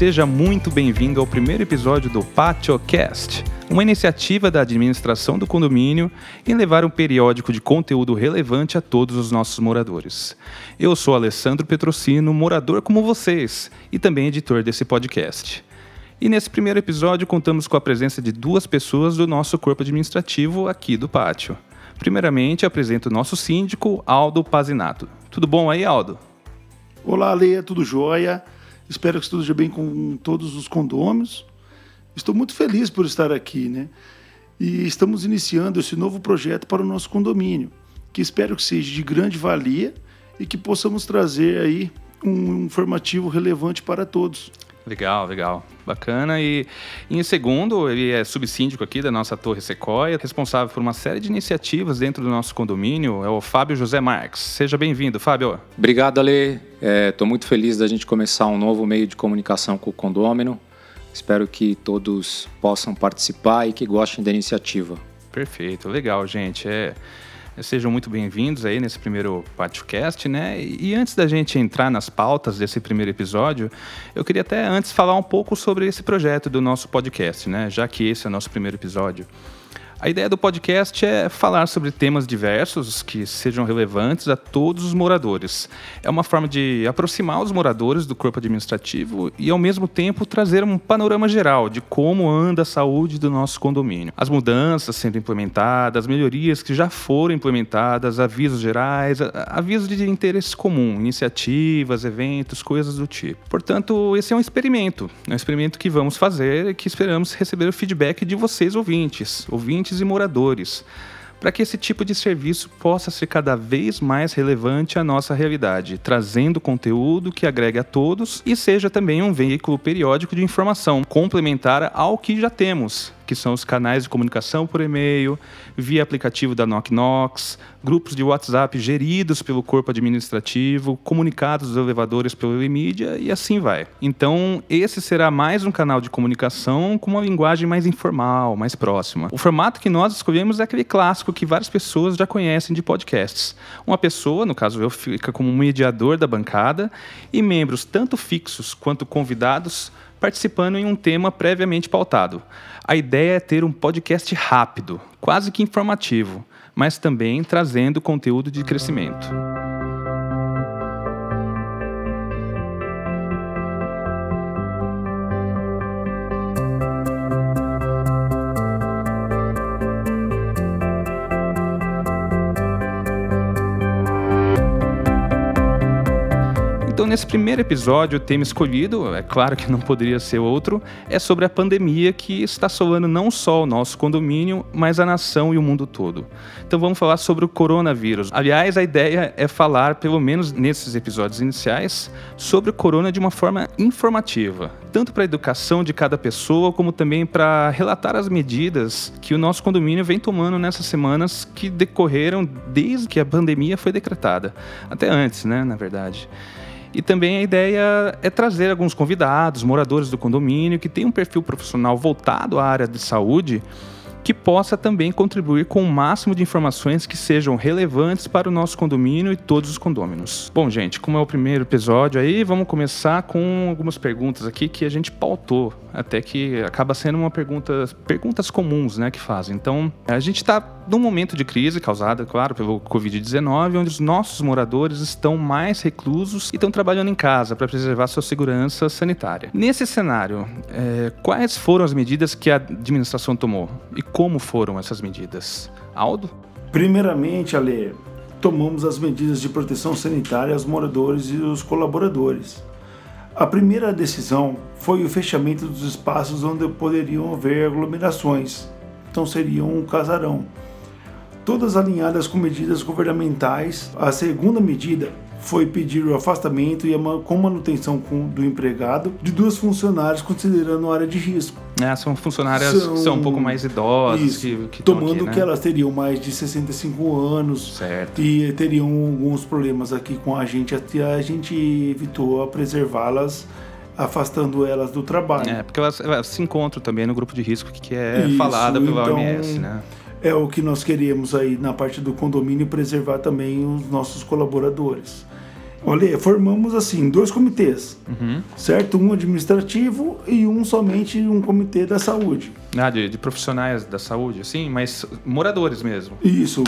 Seja muito bem-vindo ao primeiro episódio do PatioCast, uma iniciativa da administração do condomínio em levar um periódico de conteúdo relevante a todos os nossos moradores. Eu sou Alessandro Petrocino, morador como vocês e também editor desse podcast. E nesse primeiro episódio contamos com a presença de duas pessoas do nosso corpo administrativo aqui do pátio. Primeiramente, apresento o nosso síndico, Aldo Pazinato. Tudo bom aí, Aldo? Olá, Leia, tudo jóia? Espero que esteja bem com todos os condôminos. Estou muito feliz por estar aqui, né? E estamos iniciando esse novo projeto para o nosso condomínio, que espero que seja de grande valia e que possamos trazer aí um informativo relevante para todos. Legal, legal. Bacana. E, em segundo, ele é subsíndico aqui da nossa Torre Sequoia, responsável por uma série de iniciativas dentro do nosso condomínio, é o Fábio José Marques. Seja bem-vindo, Fábio. Obrigado, Ale. Estou é, muito feliz da gente começar um novo meio de comunicação com o condômino. Espero que todos possam participar e que gostem da iniciativa. Perfeito, legal, gente. É... Sejam muito bem-vindos aí nesse primeiro podcast, né? E antes da gente entrar nas pautas desse primeiro episódio, eu queria até antes falar um pouco sobre esse projeto do nosso podcast, né? Já que esse é o nosso primeiro episódio. A ideia do podcast é falar sobre temas diversos que sejam relevantes a todos os moradores. É uma forma de aproximar os moradores do corpo administrativo e, ao mesmo tempo, trazer um panorama geral de como anda a saúde do nosso condomínio. As mudanças sendo implementadas, as melhorias que já foram implementadas, avisos gerais, avisos de interesse comum, iniciativas, eventos, coisas do tipo. Portanto, esse é um experimento. É um experimento que vamos fazer e que esperamos receber o feedback de vocês, ouvintes. Ouvintes e moradores, para que esse tipo de serviço possa ser cada vez mais relevante à nossa realidade, trazendo conteúdo que agregue a todos e seja também um veículo periódico de informação complementar ao que já temos, que são os canais de comunicação por e-mail, via aplicativo da Knock Knox, grupos de WhatsApp geridos pelo corpo administrativo, comunicados dos elevadores pelo e-mídia e assim vai. Então, esse será mais um canal de comunicação com uma linguagem mais informal, mais próxima. O formato que nós escolhemos é aquele clássico que várias pessoas já conhecem de podcasts. Uma pessoa, no caso eu, fica como mediador da bancada e membros tanto fixos quanto convidados participando em um tema previamente pautado. A ideia é ter um podcast rápido, quase que informativo, mas também trazendo conteúdo de crescimento. Nesse primeiro episódio, o tema escolhido, é claro que não poderia ser outro, é sobre a pandemia que está assolando não só o nosso condomínio, mas a nação e o mundo todo. Então vamos falar sobre o coronavírus. Aliás, a ideia é falar, pelo menos nesses episódios iniciais, sobre o corona de uma forma informativa, tanto para a educação de cada pessoa, como também para relatar as medidas que o nosso condomínio vem tomando nessas semanas que decorreram desde que a pandemia foi decretada. Até antes, né, na verdade. E também a ideia é trazer alguns convidados, moradores do condomínio, que têm um perfil profissional voltado à área de saúde que possa também contribuir com o máximo de informações que sejam relevantes para o nosso condomínio e todos os condôminos. Bom, gente, como é o primeiro episódio aí, vamos começar com algumas perguntas aqui que a gente pautou, até que acaba sendo uma pergunta, perguntas comuns, né, que fazem. Então, a gente está num momento de crise causada, claro, pelo Covid-19, onde os nossos moradores estão mais reclusos e estão trabalhando em casa para preservar sua segurança sanitária. Nesse cenário, é, quais foram as medidas que a administração tomou e como foram essas medidas? Aldo? Primeiramente, Ale, tomamos as medidas de proteção sanitária aos moradores e os colaboradores. A primeira decisão foi o fechamento dos espaços onde poderiam haver aglomerações, então seria um casarão. Todas alinhadas com medidas governamentais. A segunda medida foi pedir o afastamento e a com manutenção do empregado de duas funcionárias considerando área de risco. É, são funcionárias são, que são um pouco mais idosas. Isso, que, que tomando aqui, né? que elas teriam mais de 65 anos certo. e teriam alguns problemas aqui com a gente. A gente evitou preservá-las afastando elas do trabalho. É, porque elas, elas, se encontram também no grupo de risco que é Isso, falada pela então, OMS, né? É o que nós queríamos aí na parte do condomínio preservar também os nossos colaboradores. Olha, formamos assim dois comitês, Uhum. certo? Um administrativo e um somente um comitê da saúde. Ah, de, de profissionais da saúde, assim, mas moradores mesmo. Isso,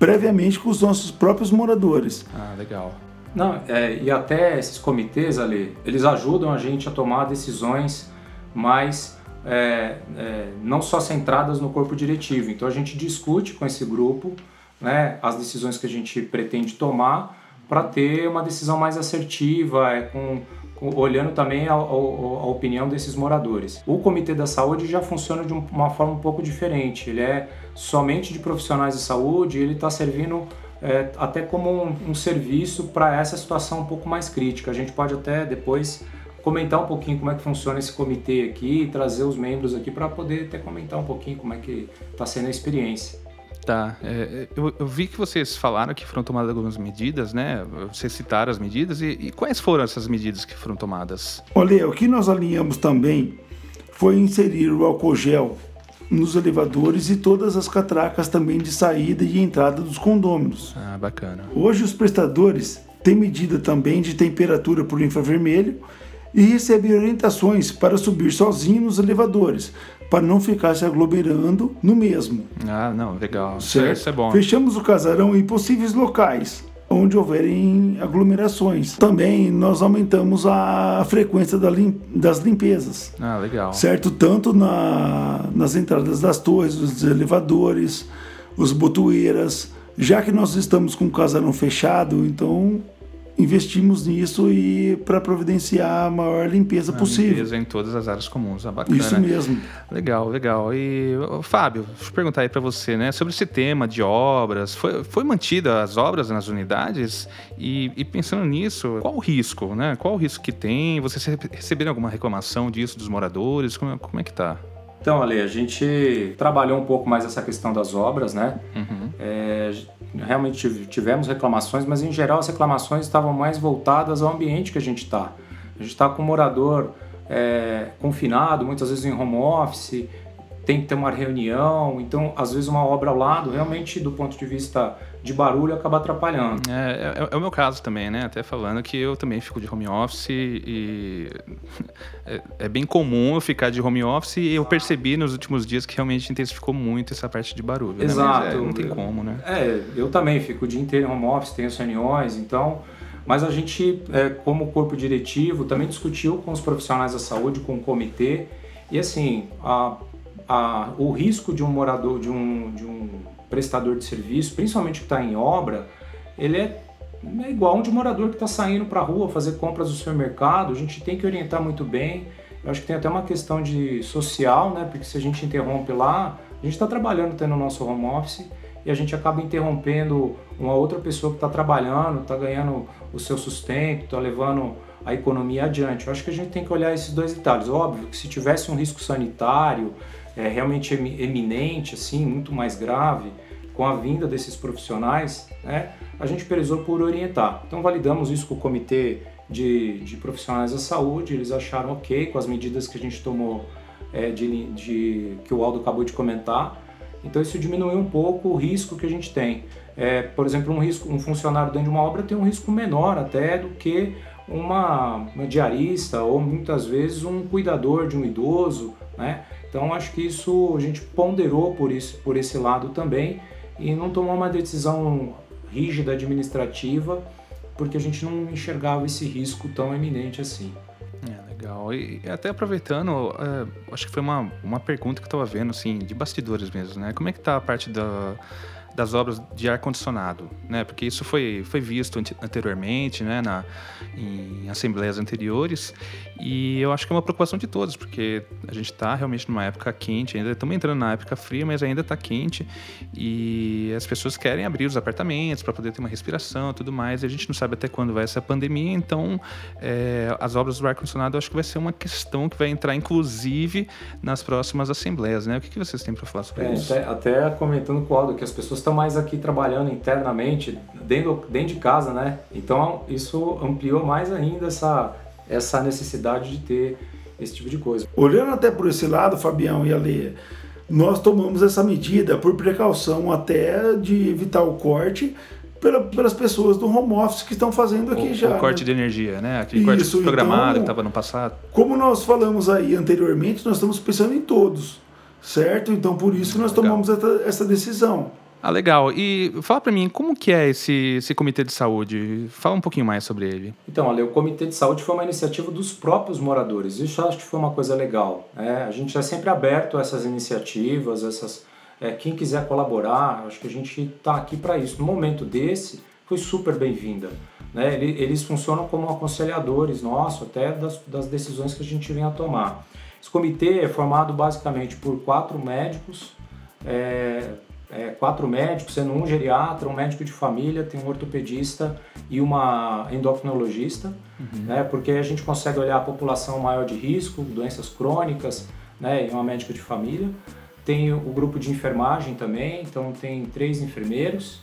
previamente com os nossos próprios moradores. Ah, legal. Não, é, e até esses comitês ali, eles ajudam a gente a tomar decisões mais é, é, não só centradas no corpo diretivo. Então a gente discute com esse grupo né, as decisões que a gente pretende tomar para ter uma decisão mais assertiva, é, com, com- olhando também a, a- a opinião desses moradores. O Comitê da Saúde já funciona de um- uma forma um pouco diferente. Ele é somente de profissionais de saúde, ele está servindo é, até como um, um serviço para essa situação um pouco mais crítica. A gente pode até depois comentar um pouquinho como é que funciona esse comitê aqui, trazer os membros aqui para poder até comentar um pouquinho como é que está sendo a experiência. Tá. é, eu, eu vi que vocês falaram que foram tomadas algumas medidas, né? Vocês citaram as medidas e, e quais foram essas medidas que foram tomadas? Olha, o que nós alinhamos também foi inserir o álcool gel nos elevadores e todas as catracas também de saída e entrada dos condôminos. Ah, bacana. Hoje os prestadores têm medida também de temperatura por infravermelho e recebem orientações para subir sozinho nos elevadores, para não ficar se aglomerando no mesmo. Ah, não, legal. Isso é- Certo? Isso é bom. Fechamos o casarão em possíveis locais onde houverem aglomerações. Também nós aumentamos a frequência da lim- das limpezas, Ah, legal. certo? Tanto na- nas entradas das torres, os elevadores, os botoeiras. Já que nós estamos com o casarão fechado, então investimos nisso e para providenciar a maior limpeza A possível. limpeza em todas as áreas comuns. Ah, bacana. Isso mesmo. Legal, legal. E, Fábio, deixa eu perguntar aí para você, né? Sobre esse tema de obras, foi, foi mantida as obras nas unidades? E, e pensando nisso, qual o risco, né? Qual o risco que tem? Vocês re- receberam alguma reclamação disso dos moradores? Como, é- como é que tá? Então, Ale, a gente trabalhou um pouco mais essa questão das obras, né? Uhum. É, realmente tive- tivemos reclamações, mas em geral as reclamações estavam mais voltadas ao ambiente que a gente está. A gente está com o morador é, confinado, muitas vezes em home office, tem que ter uma reunião, então às vezes uma obra ao lado, realmente do ponto de vista de barulho, acaba atrapalhando. É, é- é o meu caso também, né? Até falando que eu também fico de home office e é, é bem comum eu ficar de home office e eu percebi nos últimos dias que realmente intensificou muito essa parte de barulho. né? Mas, Exato. é, não tem como, né? É, eu também fico o dia inteiro em home office, tenho reuniões, então. Mas a gente, é, como corpo diretivo, também discutiu com os profissionais da saúde, com o comitê, e assim, a, a, o risco de um morador, de um, de um prestador de serviço, principalmente que está em obra, ele é, é igual um de morador que está saindo para a rua fazer compras no supermercado, a gente tem que orientar muito bem. Eu acho que tem até uma questão de social, né? Porque se a gente interrompe lá, a gente está trabalhando tendo o nosso home office e a gente acaba interrompendo uma outra pessoa que está trabalhando, está ganhando o seu sustento, está levando a economia adiante. Eu acho que a gente tem que olhar esses dois detalhes. Óbvio que se tivesse um risco sanitário é, realmente emi- eminente, assim, muito mais grave, com a vinda desses profissionais, né, a gente prezou por orientar. Então validamos isso com o comitê de, de profissionais da saúde, eles acharam ok com as medidas que a gente tomou é, de, de- que o Aldo acabou de comentar. Então isso diminuiu um pouco o risco que a gente tem. É, por exemplo, um risco, um funcionário dentro de uma obra tem um risco menor até do que uma, uma diarista ou muitas vezes um cuidador de um idoso, né? Então acho que isso a gente ponderou por isso, por esse lado também e não tomou uma decisão rígida administrativa porque a gente não enxergava esse risco tão eminente assim. É, legal. E até aproveitando, é, acho que foi uma, uma pergunta que eu estava vendo, assim, de bastidores mesmo, né? Como é que tá a parte da, das obras de ar-condicionado, né? Porque isso foi, foi visto ante- anteriormente, né? Na, em assembleias anteriores e eu acho que é uma preocupação de todos, porque a gente está realmente numa época quente, ainda estamos entrando na época fria, mas ainda está quente e as pessoas querem abrir os apartamentos para poder ter uma respiração tudo mais, e a gente não sabe até quando vai essa pandemia, então é, as obras do ar-condicionado acho que vai ser uma questão que vai entrar, inclusive, nas próximas assembleias, né? O que, que vocês têm para falar sobre É, isso? até, até comentando com o Aldo que as pessoas estão mais aqui trabalhando internamente, dentro, dentro de casa, né? Então isso ampliou mais ainda essa, essa necessidade de ter esse tipo de coisa. Olhando até por esse lado, Fabião e Ale, nós tomamos essa medida por precaução até de evitar o corte pela, pelas pessoas do home office que estão fazendo aqui o, já. O corte né? de energia, né? Aquele corte Isso, programado então, que estava no passado. Como nós falamos aí anteriormente, nós estamos pensando em todos, certo? Então por isso que nós tomamos essa, essa decisão. Ah, legal. E fala para mim, como que é esse, esse comitê de saúde? Fala um pouquinho mais sobre ele. Então, olha, o Comitê de Saúde foi uma iniciativa dos próprios moradores. Isso acho que foi uma coisa legal. né? a gente é sempre aberto a essas iniciativas, essas, é, quem quiser colaborar, acho que a gente está aqui para isso. No momento desse, foi super bem-vinda. Né? Ele- Eles funcionam como aconselhadores nossos, até das, das decisões que a gente vem a tomar. Esse comitê é formado basicamente por quatro médicos, é, é, quatro médicos, sendo um geriatra, um médico de família, tem um ortopedista e uma endocrinologista, né, porque a gente consegue olhar a população maior de risco, doenças crônicas, né, e uma médica de família. Tem o grupo de enfermagem também, então tem três enfermeiros,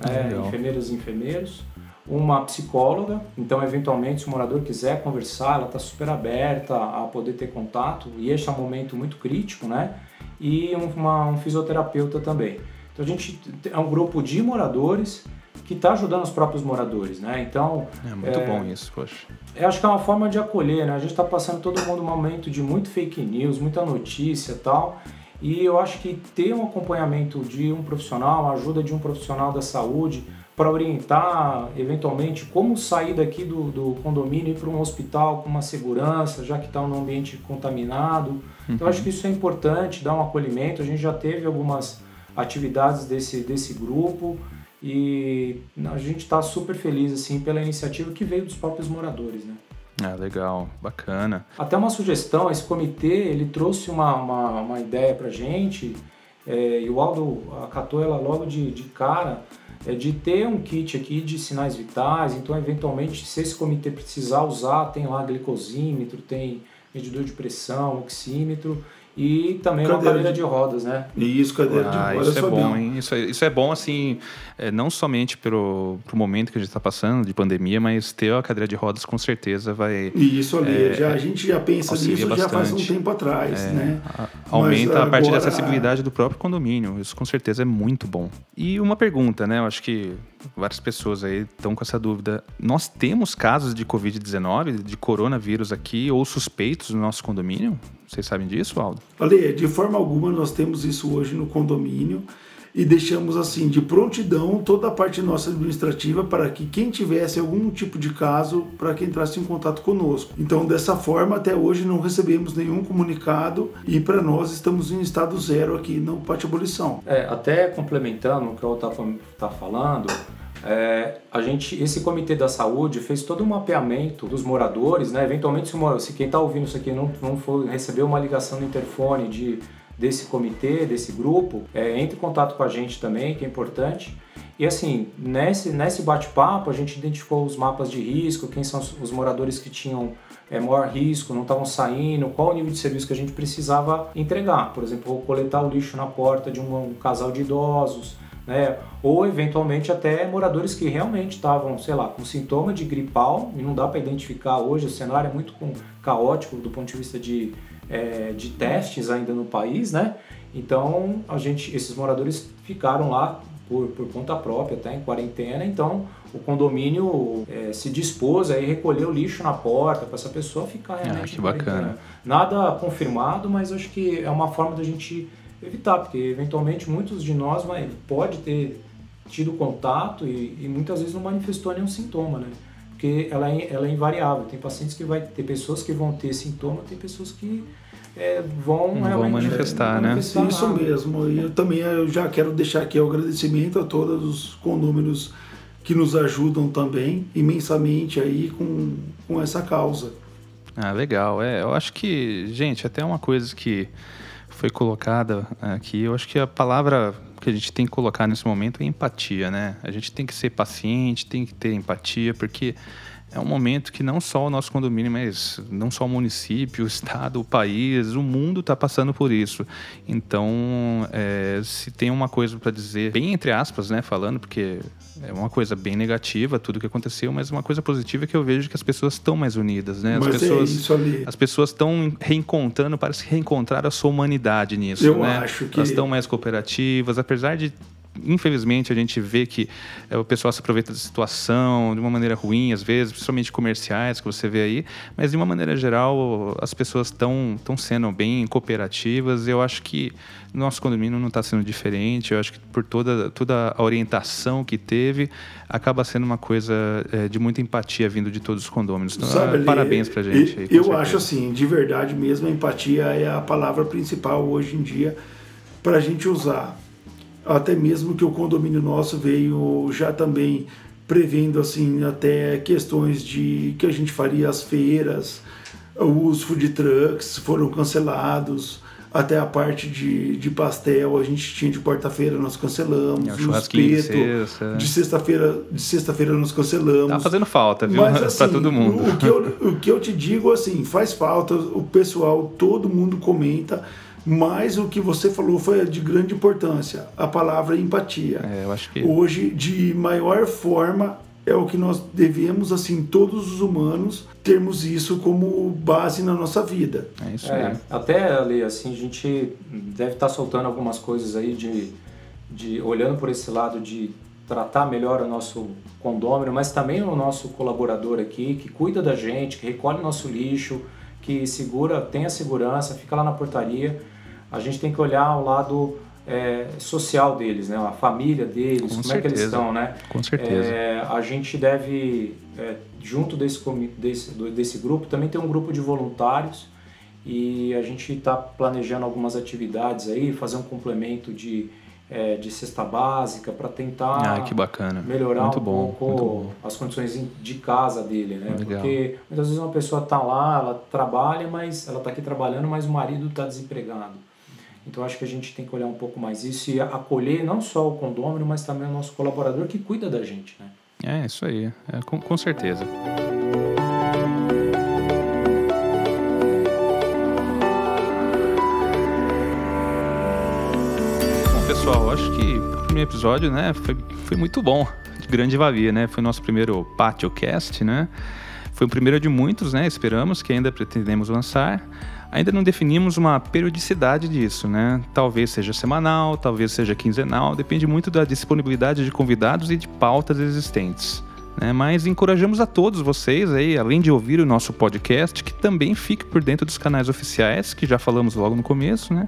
né, enfermeiras e enfermeiros, uma psicóloga, então eventualmente se o morador quiser conversar, ela está super aberta a poder ter contato, e este é um momento muito crítico, né? E um, uma- um fisioterapeuta também. Então a gente é um grupo de moradores que está ajudando os próprios moradores, né? Então É muito É. bom isso, poxa. eu acho que é uma forma de acolher, né? A gente está passando todo mundo um momento de muito fake news, muita notícia e tal. E eu acho que ter um acompanhamento de um profissional, a ajuda de um profissional da saúde para orientar, eventualmente, como sair daqui do, do condomínio e ir para um hospital com uma segurança, já que está num ambiente contaminado. Então, eu acho que isso é importante, dar um acolhimento. A gente já teve algumas atividades desse, desse grupo e a gente está super feliz assim pela iniciativa que veio dos próprios moradores, né? Ah, legal, bacana. Até uma sugestão, esse comitê ele trouxe uma, uma, uma ideia para gente é, e o Aldo acatou ela logo de, de cara é de ter um kit aqui de sinais vitais, então eventualmente se esse comitê precisar usar, tem lá glicosímetro, tem medidor de pressão, oxímetro e também uma Cadeira cadeira de- de rodas, né? E isso, cadeira Ah, de rodas, isso é bom, hein? Isso é, isso é bom, assim, é, não somente pelo, pro momento que a gente está passando de pandemia, mas ter a cadeira de rodas com certeza vai E isso ali, É, já, a gente já pensa nisso já faz um bastante. tempo atrás, né? a- aumenta a parte da acessibilidade do próprio condomínio. Isso com certeza é muito bom. E uma pergunta, né? Eu acho que várias pessoas aí estão com essa dúvida. Nós temos casos de Covid-19, de coronavírus aqui, ou suspeitos no nosso condomínio? Vocês sabem disso, Aldo? Ale, de forma alguma nós temos isso hoje no condomínio e deixamos assim de prontidão toda a parte nossa administrativa para que quem tivesse algum tipo de caso para que entrasse em contato conosco. Então dessa forma até hoje não recebemos nenhum comunicado e para nós estamos em estado zero aqui no Pátio Abolição. É, até complementando o que o Otto está tá falando, é, a gente, esse comitê da saúde fez todo um mapeamento dos moradores, né? Eventualmente, se, se quem está ouvindo isso aqui não, não for receber uma ligação no interfone de, desse comitê, desse grupo, é, entre em contato com a gente também, que é importante. E assim, nesse, nesse bate-papo, a gente identificou os mapas de risco, quem são os, os moradores que tinham é, maior risco, não estavam saindo, qual o nível de serviço que a gente precisava entregar. Por exemplo, coletar o lixo na porta de um, um casal de idosos, né? ou eventualmente até moradores que realmente estavam, sei lá, com sintoma de gripal, e não dá para identificar hoje, o cenário é muito caótico do ponto de vista de, é, de testes ainda no país, né? Então, a gente, esses moradores ficaram lá por, por conta própria, até em quarentena, então o condomínio é, se dispôs a recolher o lixo na porta para essa pessoa ficar realmente Ah, que bacana. Nada confirmado, mas acho que é uma forma da gente evitar, porque eventualmente muitos de nós vai, pode ter tido contato e, e muitas vezes não manifestou nenhum sintoma, né? Porque ela é, ela é invariável. Tem pacientes que vai ter pessoas que vão ter sintoma, tem pessoas que é, vão Não vão realmente manifestar, não né? manifestar Isso nada. mesmo. E eu também eu já quero deixar aqui o agradecimento a todos os condôminos que nos ajudam também imensamente aí com, com essa causa. Ah, legal. É, eu acho que, gente, até uma coisa que foi colocada aqui, eu acho que a palavra que a gente tem que colocar nesse momento é empatia, né? A gente tem que ser paciente, tem que ter empatia, porque é um momento que não só o nosso condomínio, mas não só o município, o estado, o país, o mundo está passando por isso. Então, é, se tem uma coisa para dizer, bem entre aspas, né, falando, porque é uma coisa bem negativa tudo que aconteceu, mas uma coisa positiva é que eu vejo que as pessoas estão mais unidas, né? As Mas pessoas é isso ali. as pessoas estão reencontrando, parece que reencontrar a sua humanidade nisso, Eu né? acho que- Elas estão mais cooperativas, apesar de infelizmente a gente vê que é, o pessoal se aproveita da situação de uma maneira ruim, às vezes, principalmente comerciais que você vê aí, mas de uma maneira geral as pessoas estão estão sendo bem cooperativas. Eu acho que nosso condomínio não está sendo diferente. Eu acho que por toda, toda a orientação que teve, acaba sendo uma coisa é, de muita empatia vindo de todos os condôminos. Então, Sabe, parabéns para gente. Aí, eu certeza. acho assim, de verdade mesmo, a empatia é a palavra principal hoje em dia para a gente usar. Até mesmo que o condomínio nosso veio já também prevendo assim até questões de que a gente faria as feiras, os food trucks foram cancelados até a parte de, de pastel a gente tinha de quarta-feira nós cancelamos é, o espeto de sexta-feira de sexta-feira nós cancelamos. Tá fazendo falta viu? Mas assim, para todo mundo. o que, eu, o que eu te digo assim faz falta o pessoal todo mundo comenta mas o que você falou foi de grande importância a palavra empatia é, eu acho que hoje de maior forma é o que nós devemos, assim, todos os humanos, termos isso como base na nossa vida. É isso é, aí. Até, ali, assim, a gente deve estar tá soltando algumas coisas aí de, de olhando por esse lado de tratar melhor o nosso condômino, mas também o nosso colaborador aqui, que cuida da gente, que recolhe nosso lixo, que segura, tem a segurança, fica lá na portaria. A gente tem que olhar o lado é, social deles, né? a família deles, Com como certeza. é que eles estão. Né? Com certeza. É, a gente deve, é, junto desse, desse, desse grupo, também tem um grupo de voluntários e a gente está planejando algumas atividades aí, fazer um complemento de, é, de cesta básica para tentar ah, que bacana. melhorar muito um bom, pouco as condições de casa dele, né? Legal. Porque muitas vezes uma pessoa está lá, ela trabalha, mas ela está aqui trabalhando, mas o marido está desempregado. Então acho que a gente tem que olhar um pouco mais isso e acolher não só o condômino, mas também o nosso colaborador que cuida da gente, né? É, isso aí, é, com, com certeza. Bom, pessoal, acho que o primeiro episódio, né, foi, foi muito bom, de grande valia, né? Foi o nosso primeiro PatioCast, né? Foi o primeiro de muitos, né? Esperamos que ainda pretendemos lançar. Ainda não definimos uma periodicidade disso, né? Talvez seja semanal, talvez seja quinzenal, depende muito da disponibilidade de convidados e de pautas existentes. Né? Mas encorajamos a todos vocês aí, além de ouvir o nosso podcast, que também fique por dentro dos canais oficiais, que já falamos logo no começo, né?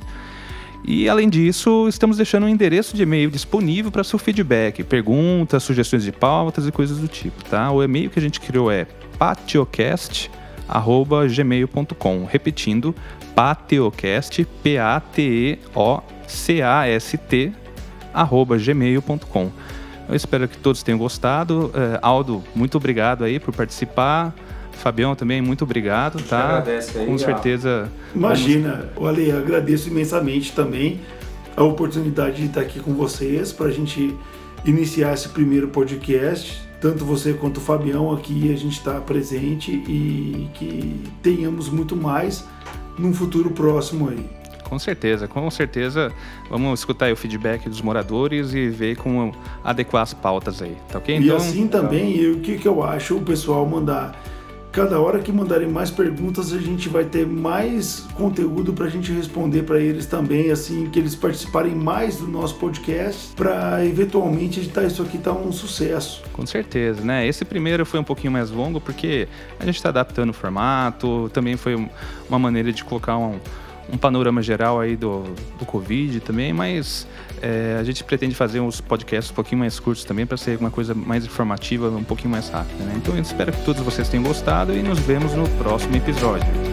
E além disso, estamos deixando um endereço de e-mail disponível para seu feedback, perguntas, sugestões de pautas e coisas do tipo, tá? O e-mail que a gente criou é patiocast.com gmail.com. Repetindo, pateocast, P-A-T-E-O-C-A-S-T, arroba gmail.com. Eu espero que todos tenham gostado. Uh, Aldo, muito obrigado aí por participar. Fabião também, muito obrigado, tá? Agradece aí, Com certeza. Imagina, vamos... olha, agradeço imensamente também a oportunidade de estar aqui com vocês para a gente iniciar esse primeiro podcast tanto você quanto o Fabião aqui a gente está presente e que tenhamos muito mais num futuro próximo aí. Com certeza, com certeza. Vamos escutar o feedback dos moradores e ver como adequar as pautas aí, tá ok? E então, assim também, o que, que eu acho o pessoal mandar cada hora que mandarem mais perguntas, a gente vai ter mais conteúdo para a gente responder para eles também, assim, que eles participarem mais do nosso podcast, para eventualmente editar isso aqui tá um sucesso. Com certeza, né? Esse primeiro foi um pouquinho mais longo porque a gente está adaptando o formato, também foi uma maneira de colocar um um panorama geral aí do, do Covid também, mas é, a gente pretende fazer uns podcasts um pouquinho mais curtos também para ser uma coisa mais informativa, um pouquinho mais rápida. Né? Então eu espero que todos vocês tenham gostado e nos vemos no próximo episódio.